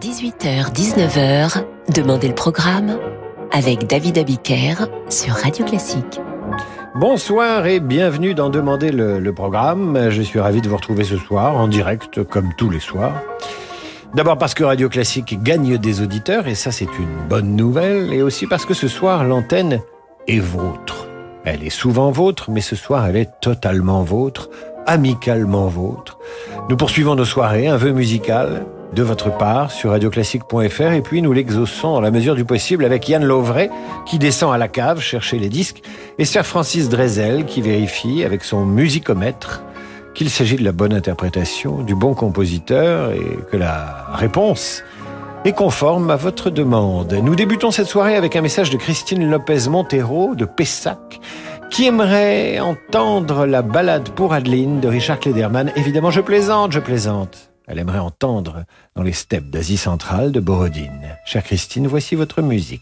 18h-19h, Demandez le programme avec David Abiker sur Radio Classique. Bonsoir et bienvenue dans Demander le, programme. Je suis ravi de vous retrouver ce soir en direct comme tous les soirs. D'abord parce que Radio Classique gagne des auditeurs et ça c'est une bonne nouvelle et aussi parce que ce soir l'antenne est vôtre. Elle est souvent vôtre mais ce soir elle est totalement vôtre, amicalement vôtre. Nous poursuivons nos soirées, un vœu musical, de votre part sur radioclassique.fr et puis nous l'exauçons dans la mesure du possible avec Yann Lovray qui descend à la cave chercher les disques et Sir Francis Drezel qui vérifie avec son musicomètre qu'il s'agit de la bonne interprétation, du bon compositeur et que la réponse est conforme à votre demande. Nous débutons cette soirée avec un message de Christine Lopez Montero de Pessac qui aimerait entendre la balade pour Adeline de Richard Klederman. Évidemment, je plaisante, je plaisante. Elle aimerait entendre dans les steppes d'Asie centrale de Borodine. Chère Christine, voici votre musique.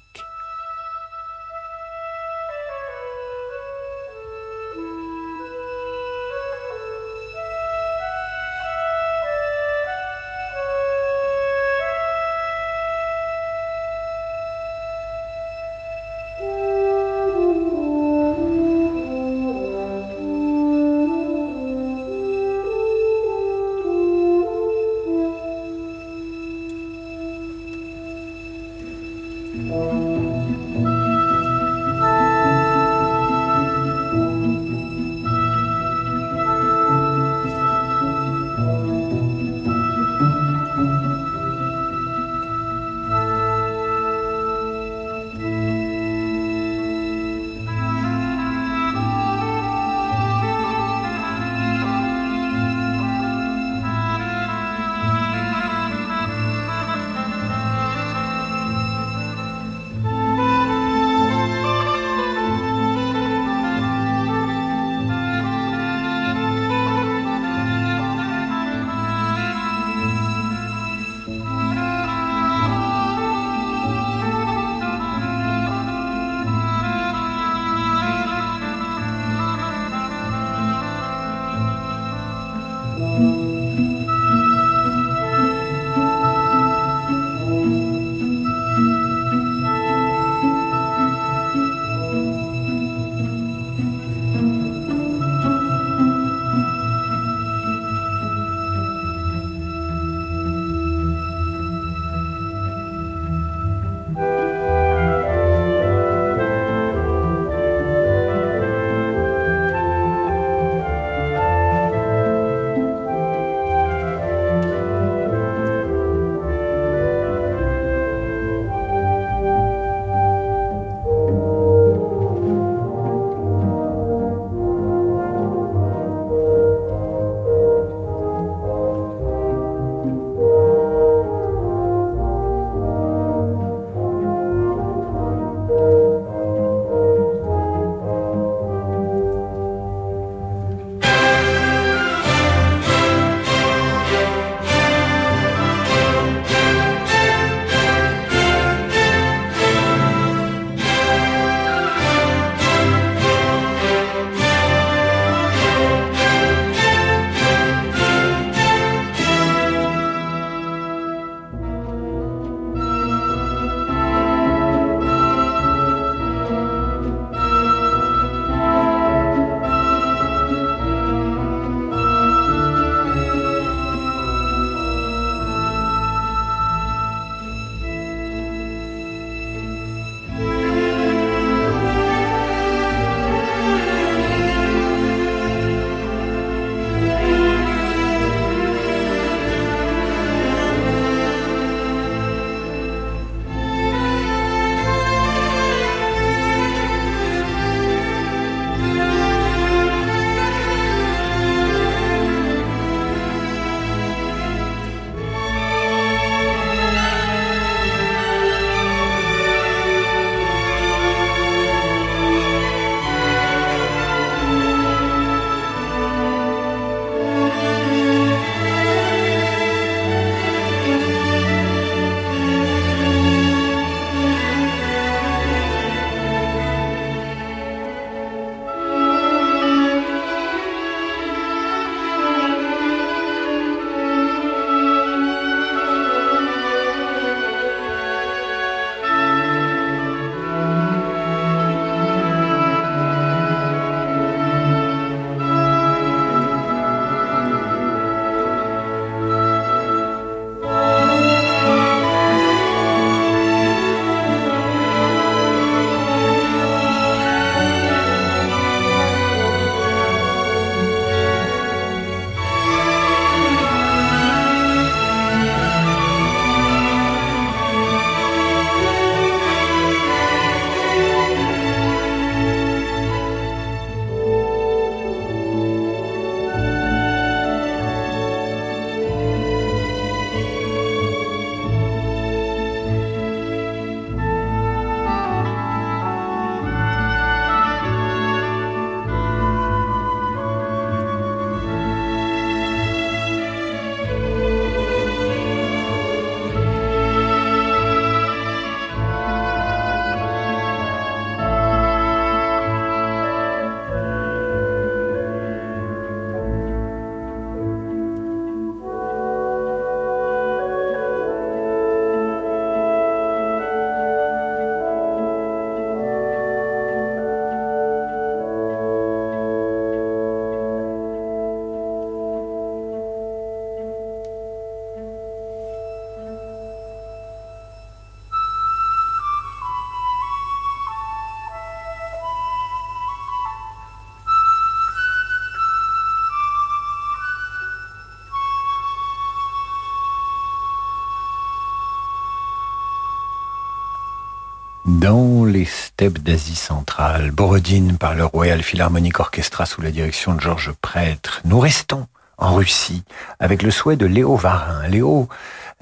Dans les steppes d'Asie centrale, Borodine par le Royal Philharmonic Orchestra sous la direction de Georges Prêtre. Nous restons en Russie avec le souhait de Léo Varin. Léo,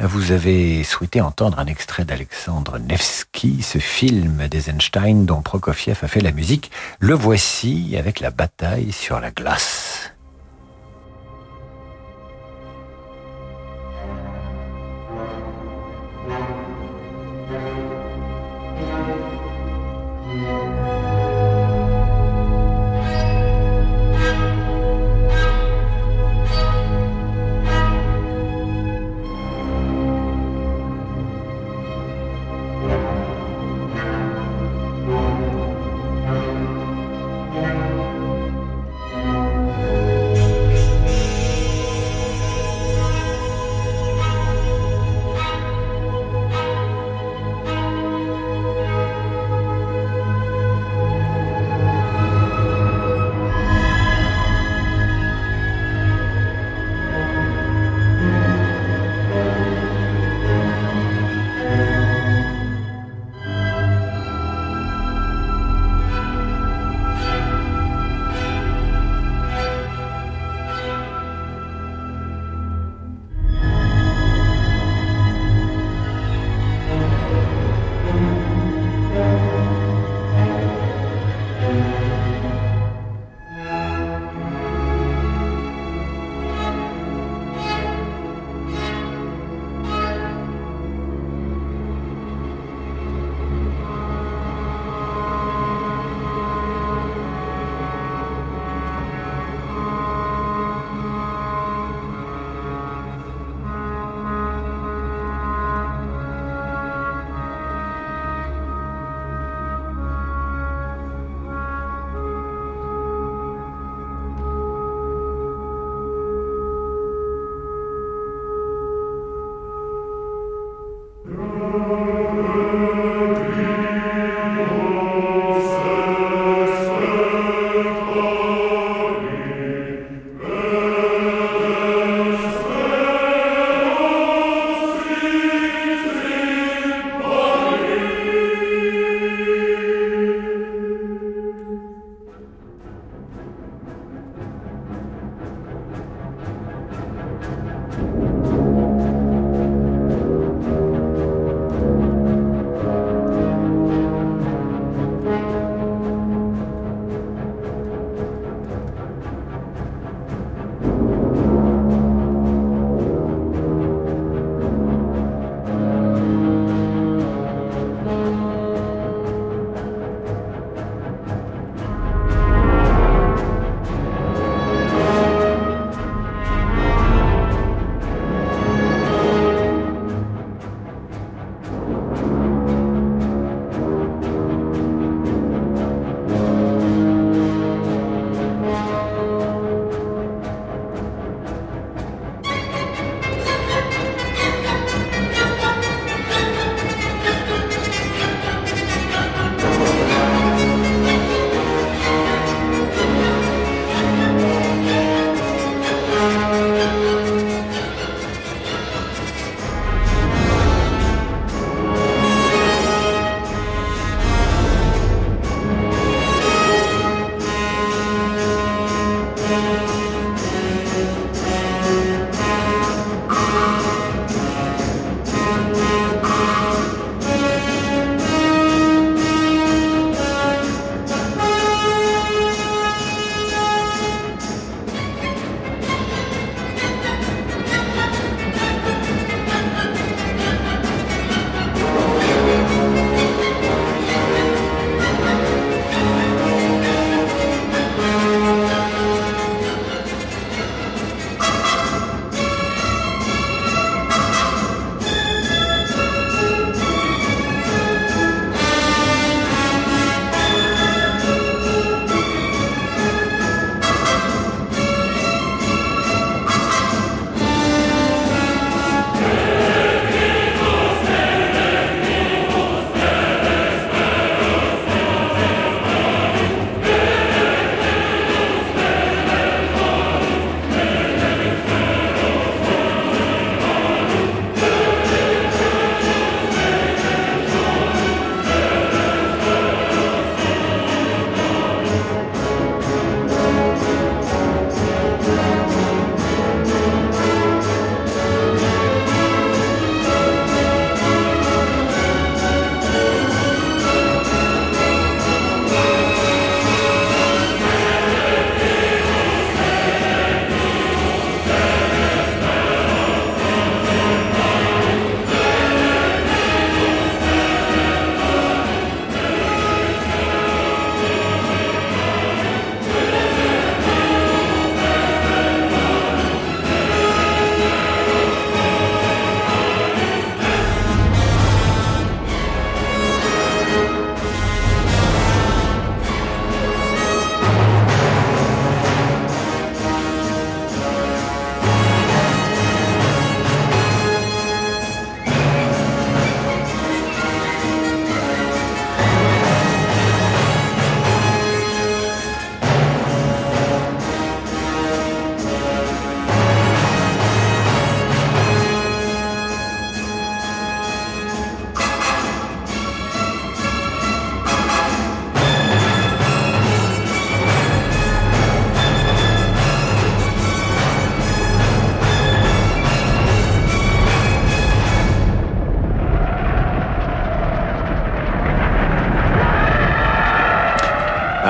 vous avez souhaité entendre un extrait d'Alexandre Nevsky, ce film d'Eisenstein dont Prokofiev a fait la musique. Le voici avec la bataille sur la glace.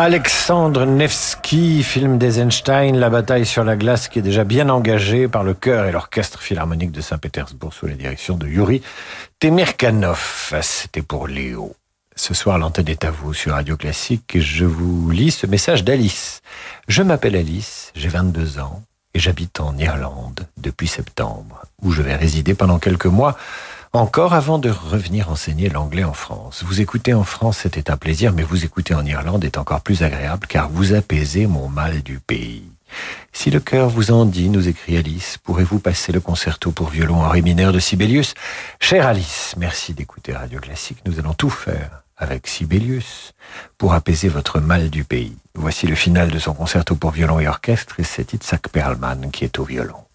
Alexandre Nevsky, film d'Eisenstein, La bataille sur la glace, qui est déjà bien engagé par le chœur et l'orchestre philharmonique de Saint-Pétersbourg sous la direction de Yuri Temirkanov. C'était pour Léo. Ce soir, l'antenne est à vous sur Radio Classique et je vous lis ce message d'Alice. Je m'appelle Alice, j'ai 22 ans et j'habite en Irlande depuis septembre, où je vais résider pendant quelques mois encore avant de revenir enseigner l'anglais en France. Vous écoutez en France, c'était un plaisir, mais vous écouter en Irlande est encore plus agréable car vous apaisez mon mal du pays. Si le cœur vous en dit, nous écrit Alice, pourrez-vous passer le concerto pour violon en ré mineur de Sibelius? Chère Alice, merci d'écouter Radio Classique, nous allons tout faire avec Sibelius pour apaiser votre mal du pays. Voici le final de son concerto pour violon et orchestre et c'est Itzhak Perlman qui est au violon.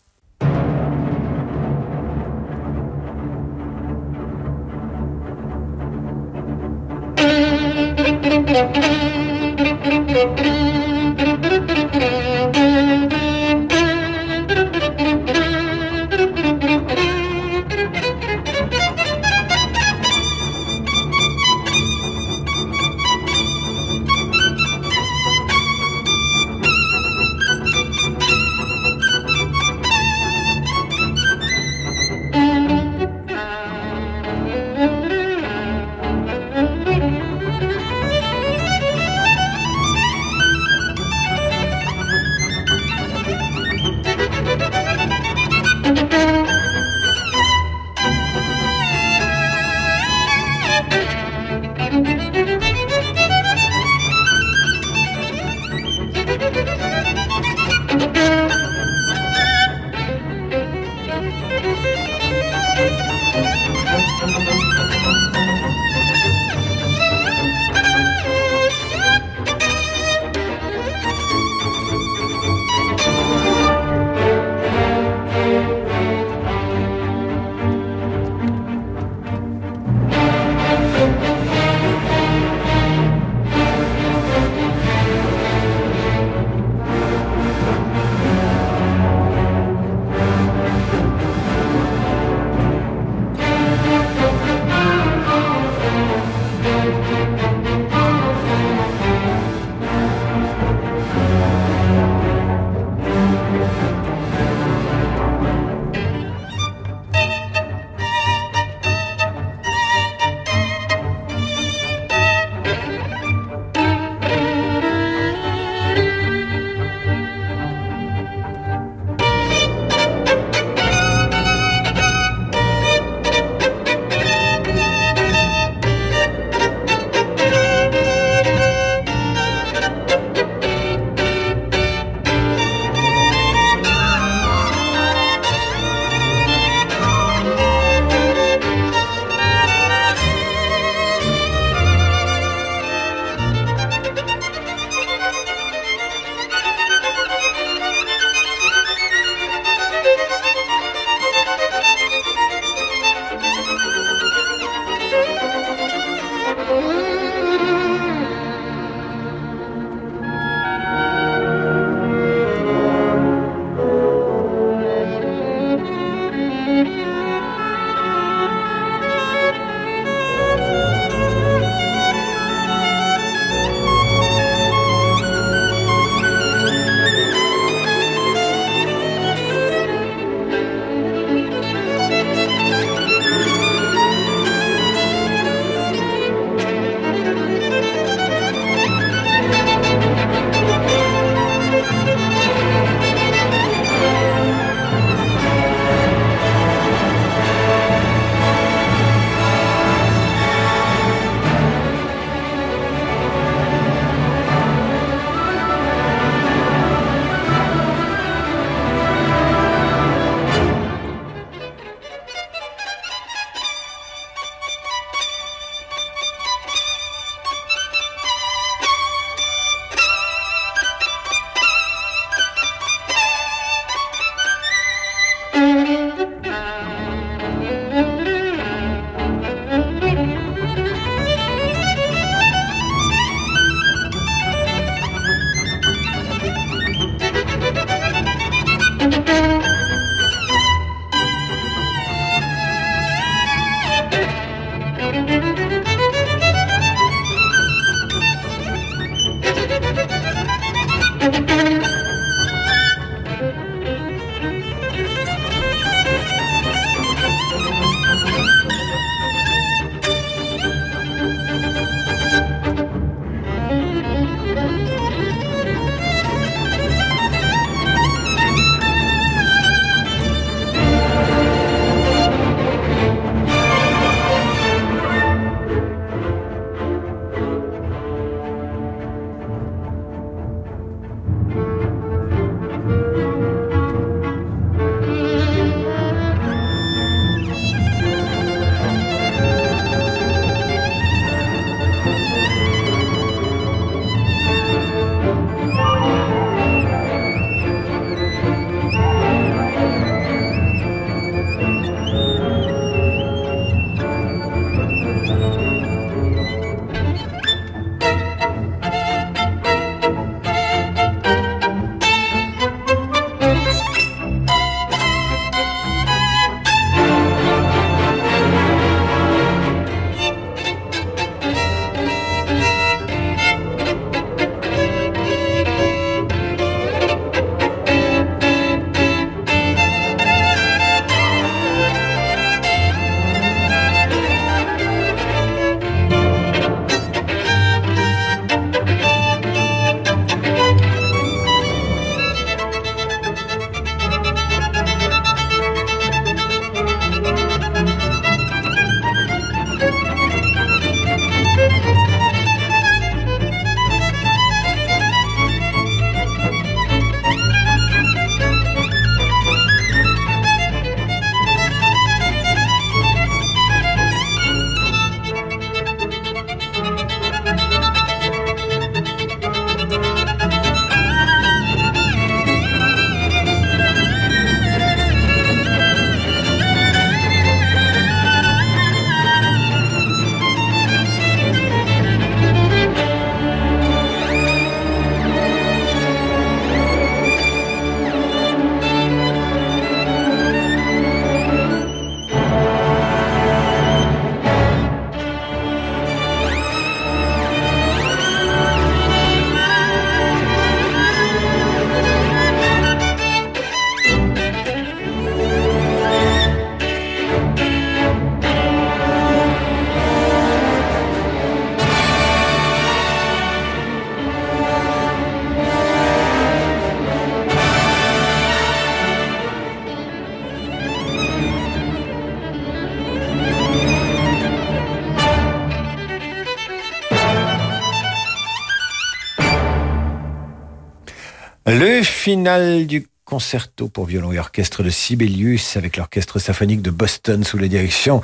Le final du concerto pour violon et orchestre de Sibelius avec l'orchestre symphonique de Boston sous la direction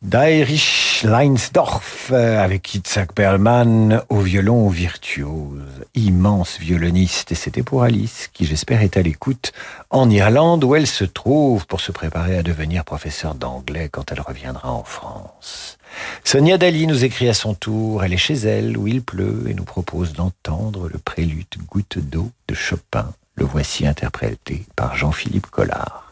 d'Heinrich Leinsdorf avec Itzhak Perlman au violon virtuose, immense violoniste. Et c'était pour Alice, qui j'espère est à l'écoute en Irlande où elle se trouve pour se préparer à devenir professeur d'anglais quand elle reviendra en France. Sonia Dali nous écrit à son tour, elle est chez elle où il pleut et nous propose d'entendre le prélude Goutte d'eau de Chopin. Le voici interprété par Jean-Philippe Collard.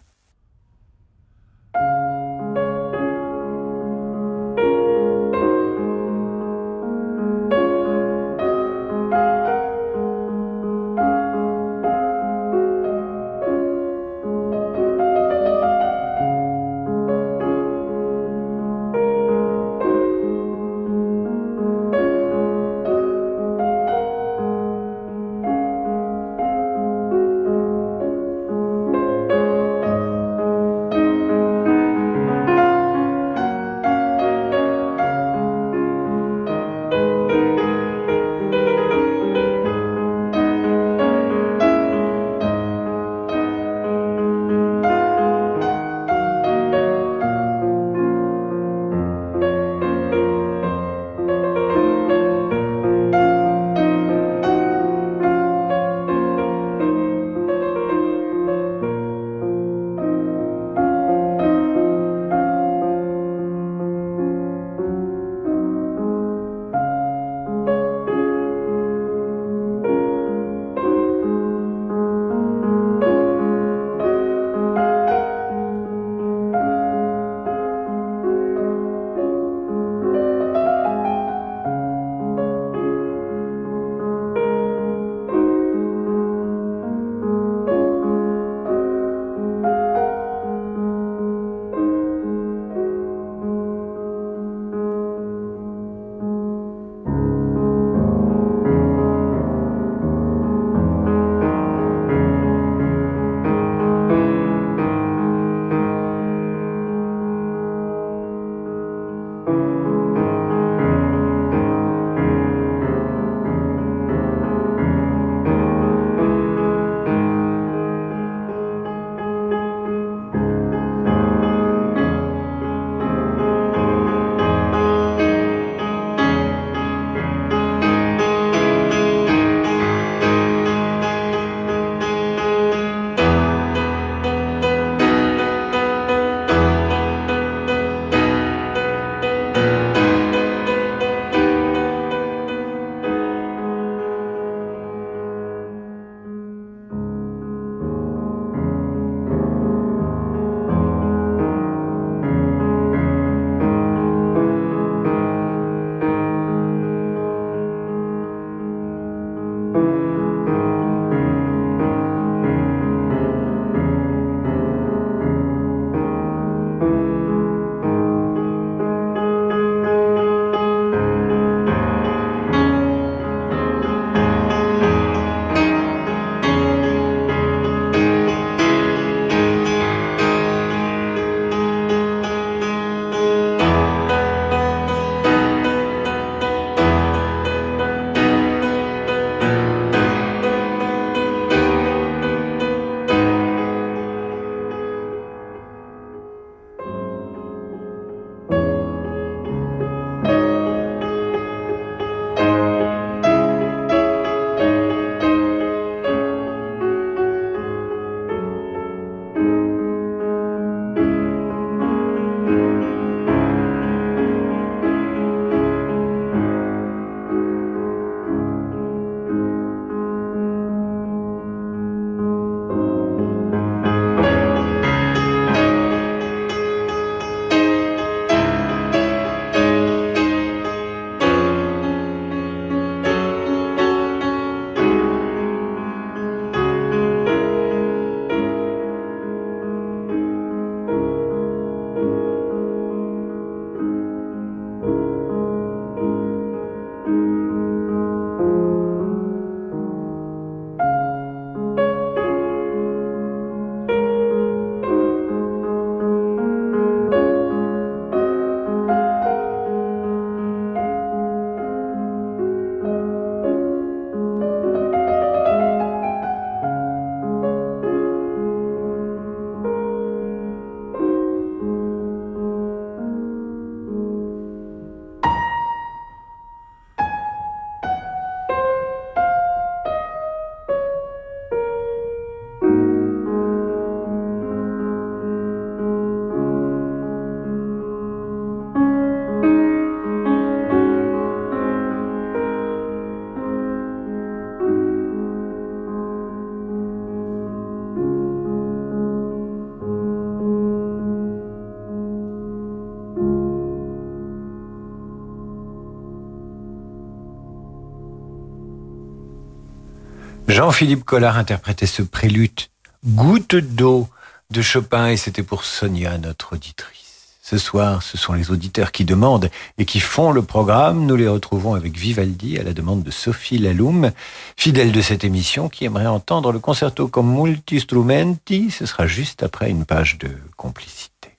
Jean-Philippe Collard interprétait ce prélude Goutte d'eau de Chopin et c'était pour Sonia, notre auditrice. Ce soir, ce sont les auditeurs qui demandent et qui font le programme. Nous les retrouvons avec Vivaldi à la demande de Sophie Laloum, fidèle de cette émission, qui aimerait entendre le concerto comme multi-strumenti. Ce sera juste après une page de complicité.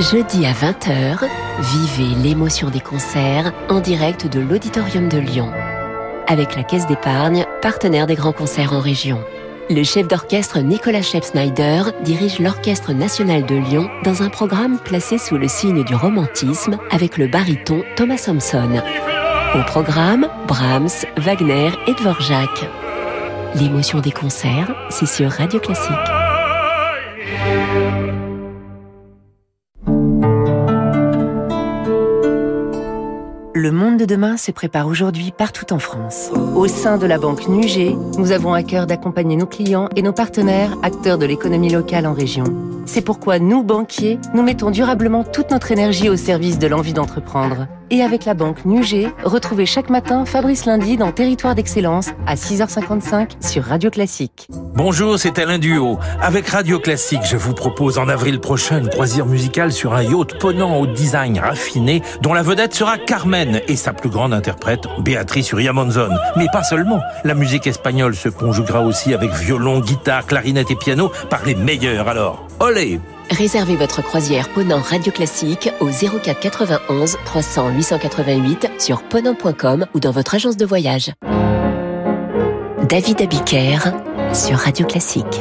Jeudi à 20h, vivez l'émotion des concerts en direct de l'Auditorium de Lyon. Avec la Caisse d'épargne, partenaire des grands concerts en région. Le chef d'orchestre Nicolas Shep-Snyder dirige l'Orchestre national de Lyon dans un programme placé sous le signe du romantisme avec le baryton Thomas Thompson. Au programme, Brahms, Wagner et Dvorak. L'émotion des concerts, c'est sur Radio Classique. Le monde de demain se prépare aujourd'hui partout en France. Au sein de la banque Nugé, nous avons à cœur d'accompagner nos clients et nos partenaires, acteurs de l'économie locale en région. C'est pourquoi nous, banquiers, nous mettons durablement toute notre énergie au service de l'envie d'entreprendre. Et avec la banque Nugé, retrouvez chaque matin Fabrice Lundi dans Territoire d'Excellence à 6h55 sur Radio Classique. Bonjour, c'est Alain Duo. Avec Radio Classique, je vous propose en avril prochain une croisière musicale sur un yacht ponant au design raffiné dont la vedette sera Carmen et sa plus grande interprète, Béatrice Uriamonzon. Mais pas seulement. La musique espagnole se conjuguera aussi avec violon, guitare, clarinette et piano par les meilleurs alors. Olé Réservez votre croisière Ponant Radio Classique au 04 91 300 888 sur ponant.com ou dans votre agence de voyage. David Abiker sur Radio Classique.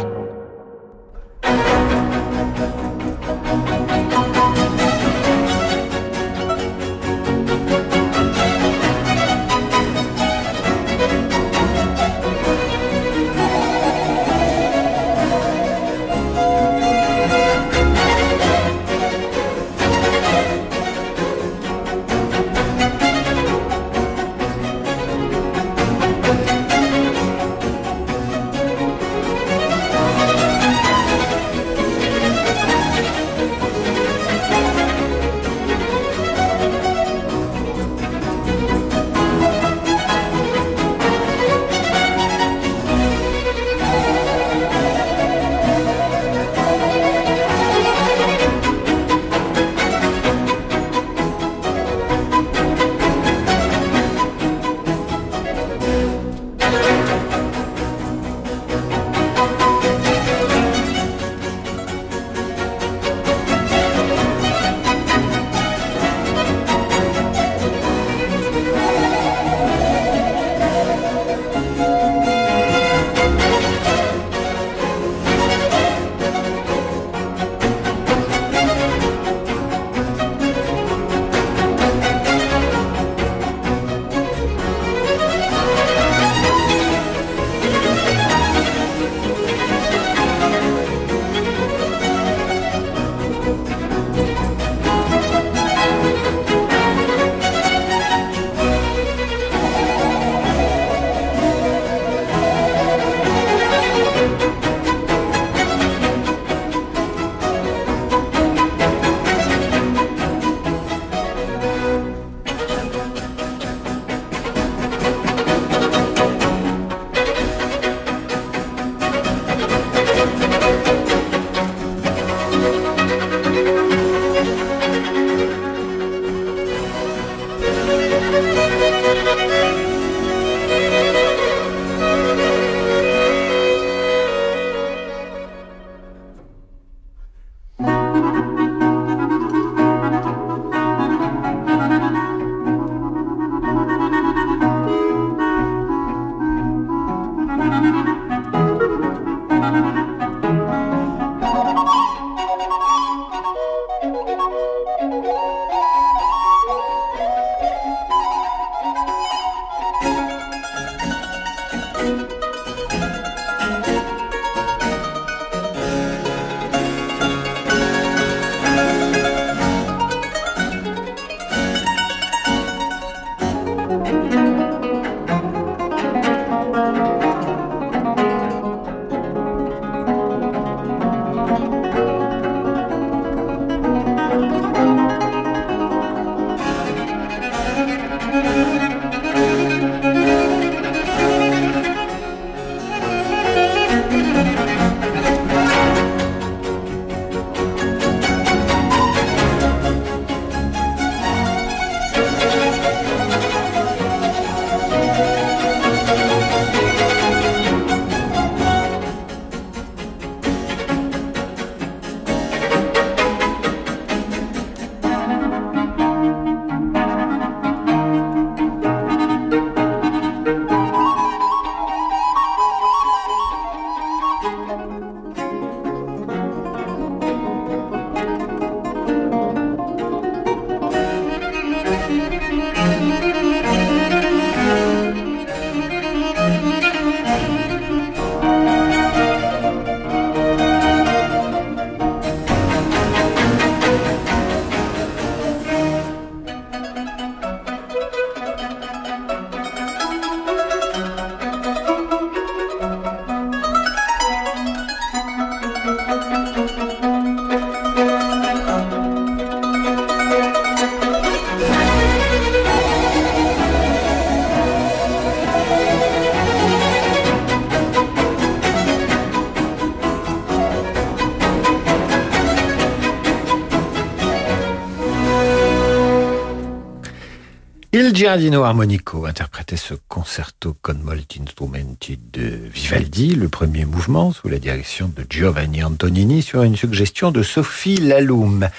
Il Giardino Armonico interprétait ce concerto con molti strumenti de Vivaldi, le premier mouvement sous la direction de Giovanni Antonini sur une suggestion de Sophie Laloum.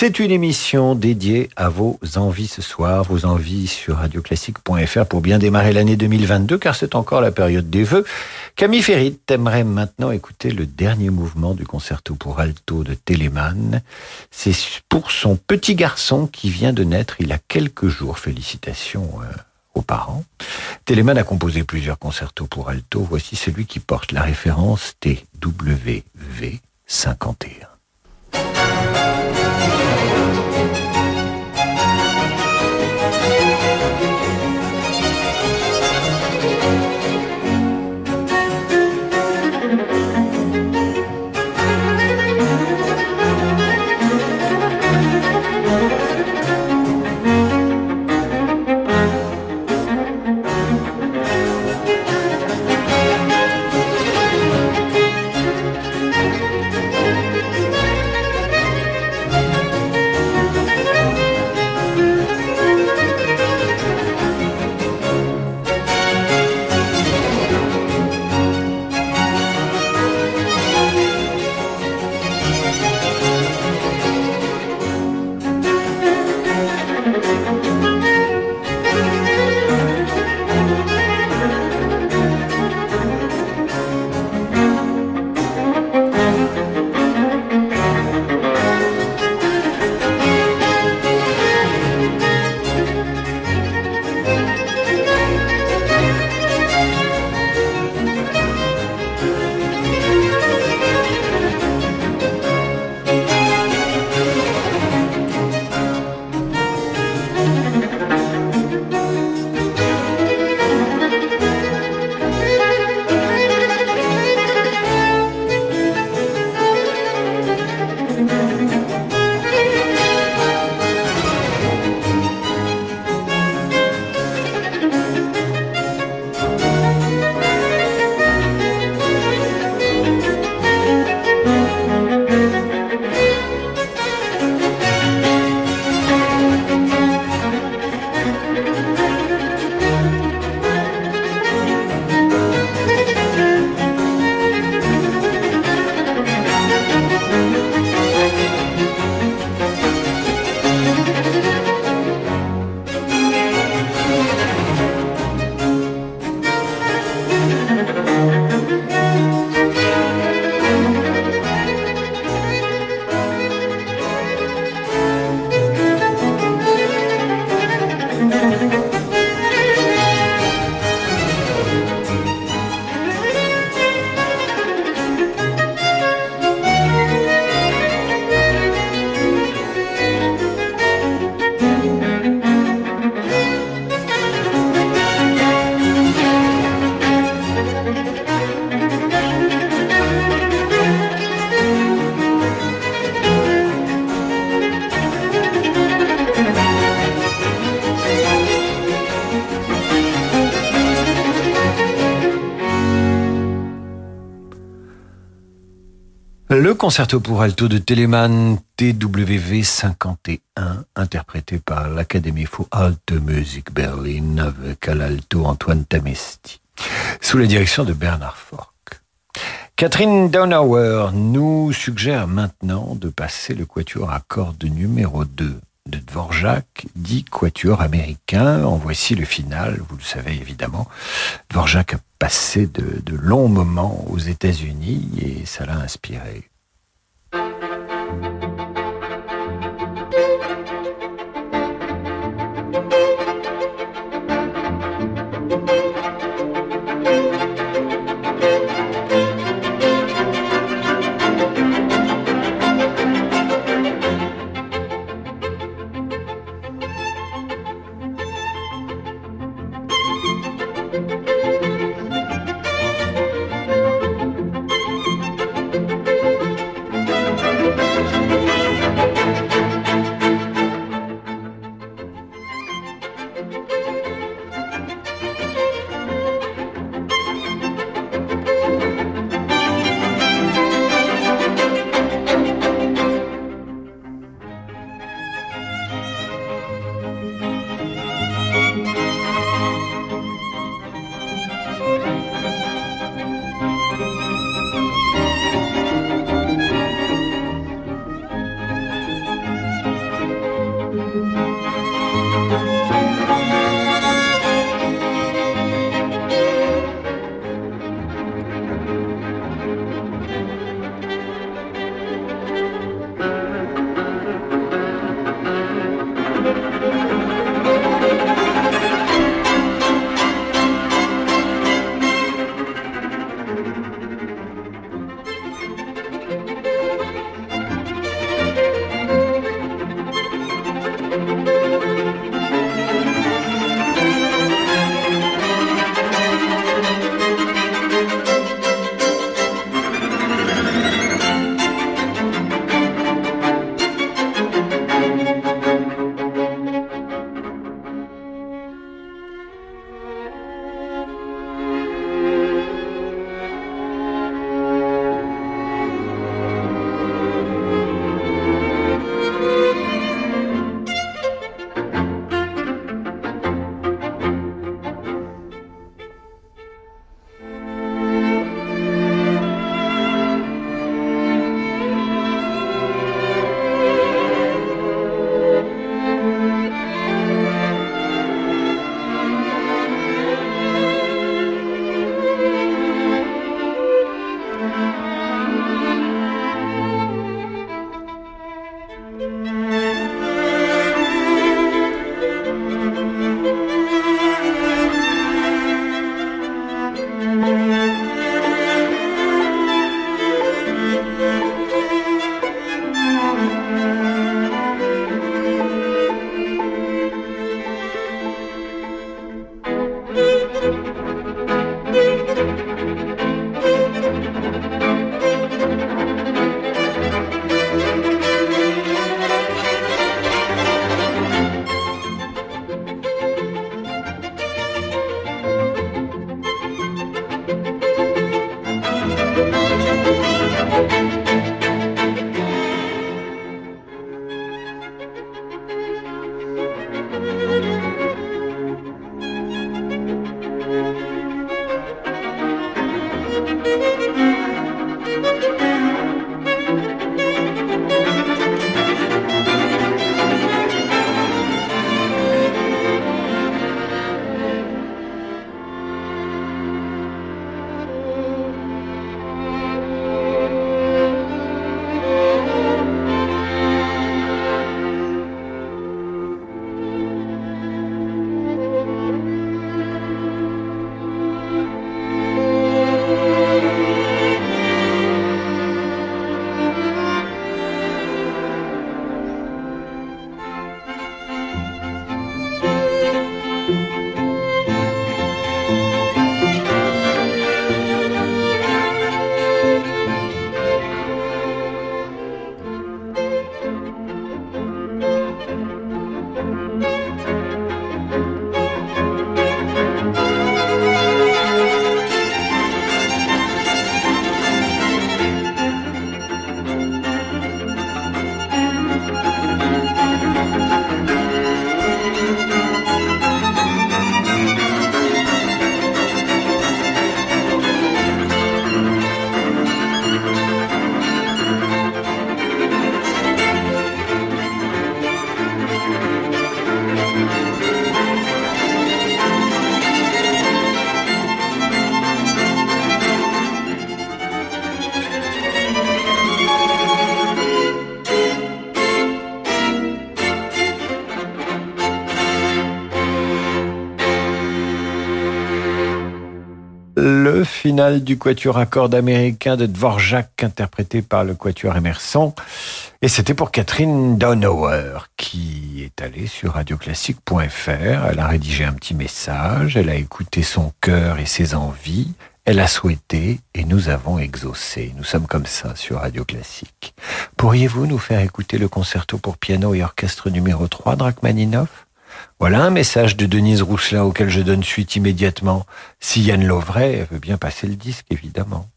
C'est une émission dédiée à vos envies ce soir, vos envies sur radioclassique.fr pour bien démarrer l'année 2022 car c'est encore la période des vœux. Camille Ferrit aimerait maintenant écouter le dernier mouvement du concerto pour alto de Telemann. C'est pour son petit garçon qui vient de naître il a quelques jours. Félicitations euh, aux parents. Telemann a composé plusieurs concertos pour alto. Voici celui qui porte la référence TWV 51. Concerto pour alto de Telemann TWV 51, interprété par l'Académie für Alte Musik Berlin avec à l'alto Antoine Tamesti, sous la direction de Bernard Forck. Catherine Donauer nous suggère maintenant de passer le quatuor à cordes numéro 2 de Dvorak, dit quatuor américain. En voici le final, vous le savez évidemment. Dvorak a passé de, de longs moments aux États-Unis et ça l'a inspiré. Du quatuor à cordes américain de Dvorak, interprété par le quatuor Emerson. Et c'était pour Catherine Donower, qui est allée sur radioclassique.fr. Elle a rédigé un petit message, elle a écouté son cœur et ses envies, elle a souhaité et nous avons exaucé. Nous sommes comme ça sur Radio Classique. Pourriez-vous nous faire écouter le concerto pour piano et orchestre numéro 3 Drachmaninoff voilà un message de Denise Rousselin auquel je donne suite immédiatement. Si Yann Lovray veut bien passer le disque, évidemment.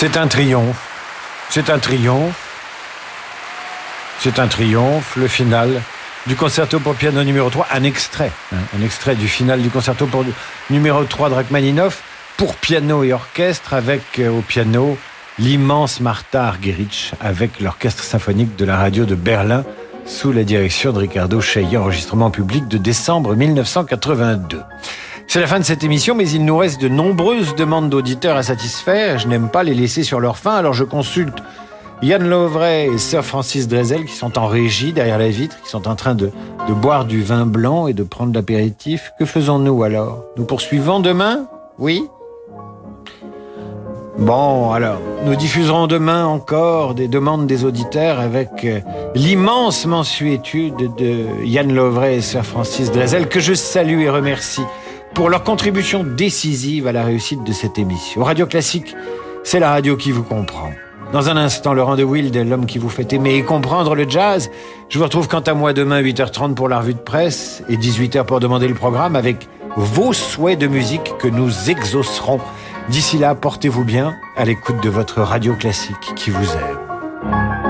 C'est un triomphe. C'est un triomphe. C'est un triomphe, le final du concerto pour piano numéro 3, un extrait, hein, un extrait du final du concerto pour numéro 3 de Rachmaninoff pour piano et orchestre avec euh, au piano l'immense Martha Argerich avec l'orchestre symphonique de la radio de Berlin sous la direction de Ricardo Chailly, enregistrement public de décembre 1982. C'est la fin de cette émission, mais il nous reste de nombreuses demandes d'auditeurs à satisfaire. Je n'aime pas les laisser sur leur fin, alors je consulte Yann Lovray et Sir Francis Drezel qui sont en régie derrière la vitre, qui sont en train de, de boire du vin blanc et de prendre l'apéritif. Que faisons-nous alors? Nous poursuivons demain? Oui? Bon, alors, nous diffuserons demain encore des demandes des auditeurs avec euh, l'immense mensuétude de Yann Lovray et Sir Francis Drezel, que je salue et remercie pour leur contribution décisive à la réussite de cette émission. Radio Classique, c'est la radio qui vous comprend. Dans un instant, Laurent de Wild, l'homme qui vous fait aimer et comprendre le jazz. Je vous retrouve quant à moi demain 8h30 pour la revue de presse et 18h pour demander le programme avec vos souhaits de musique que nous exaucerons. D'ici là, portez-vous bien à l'écoute de votre radio classique qui vous aime.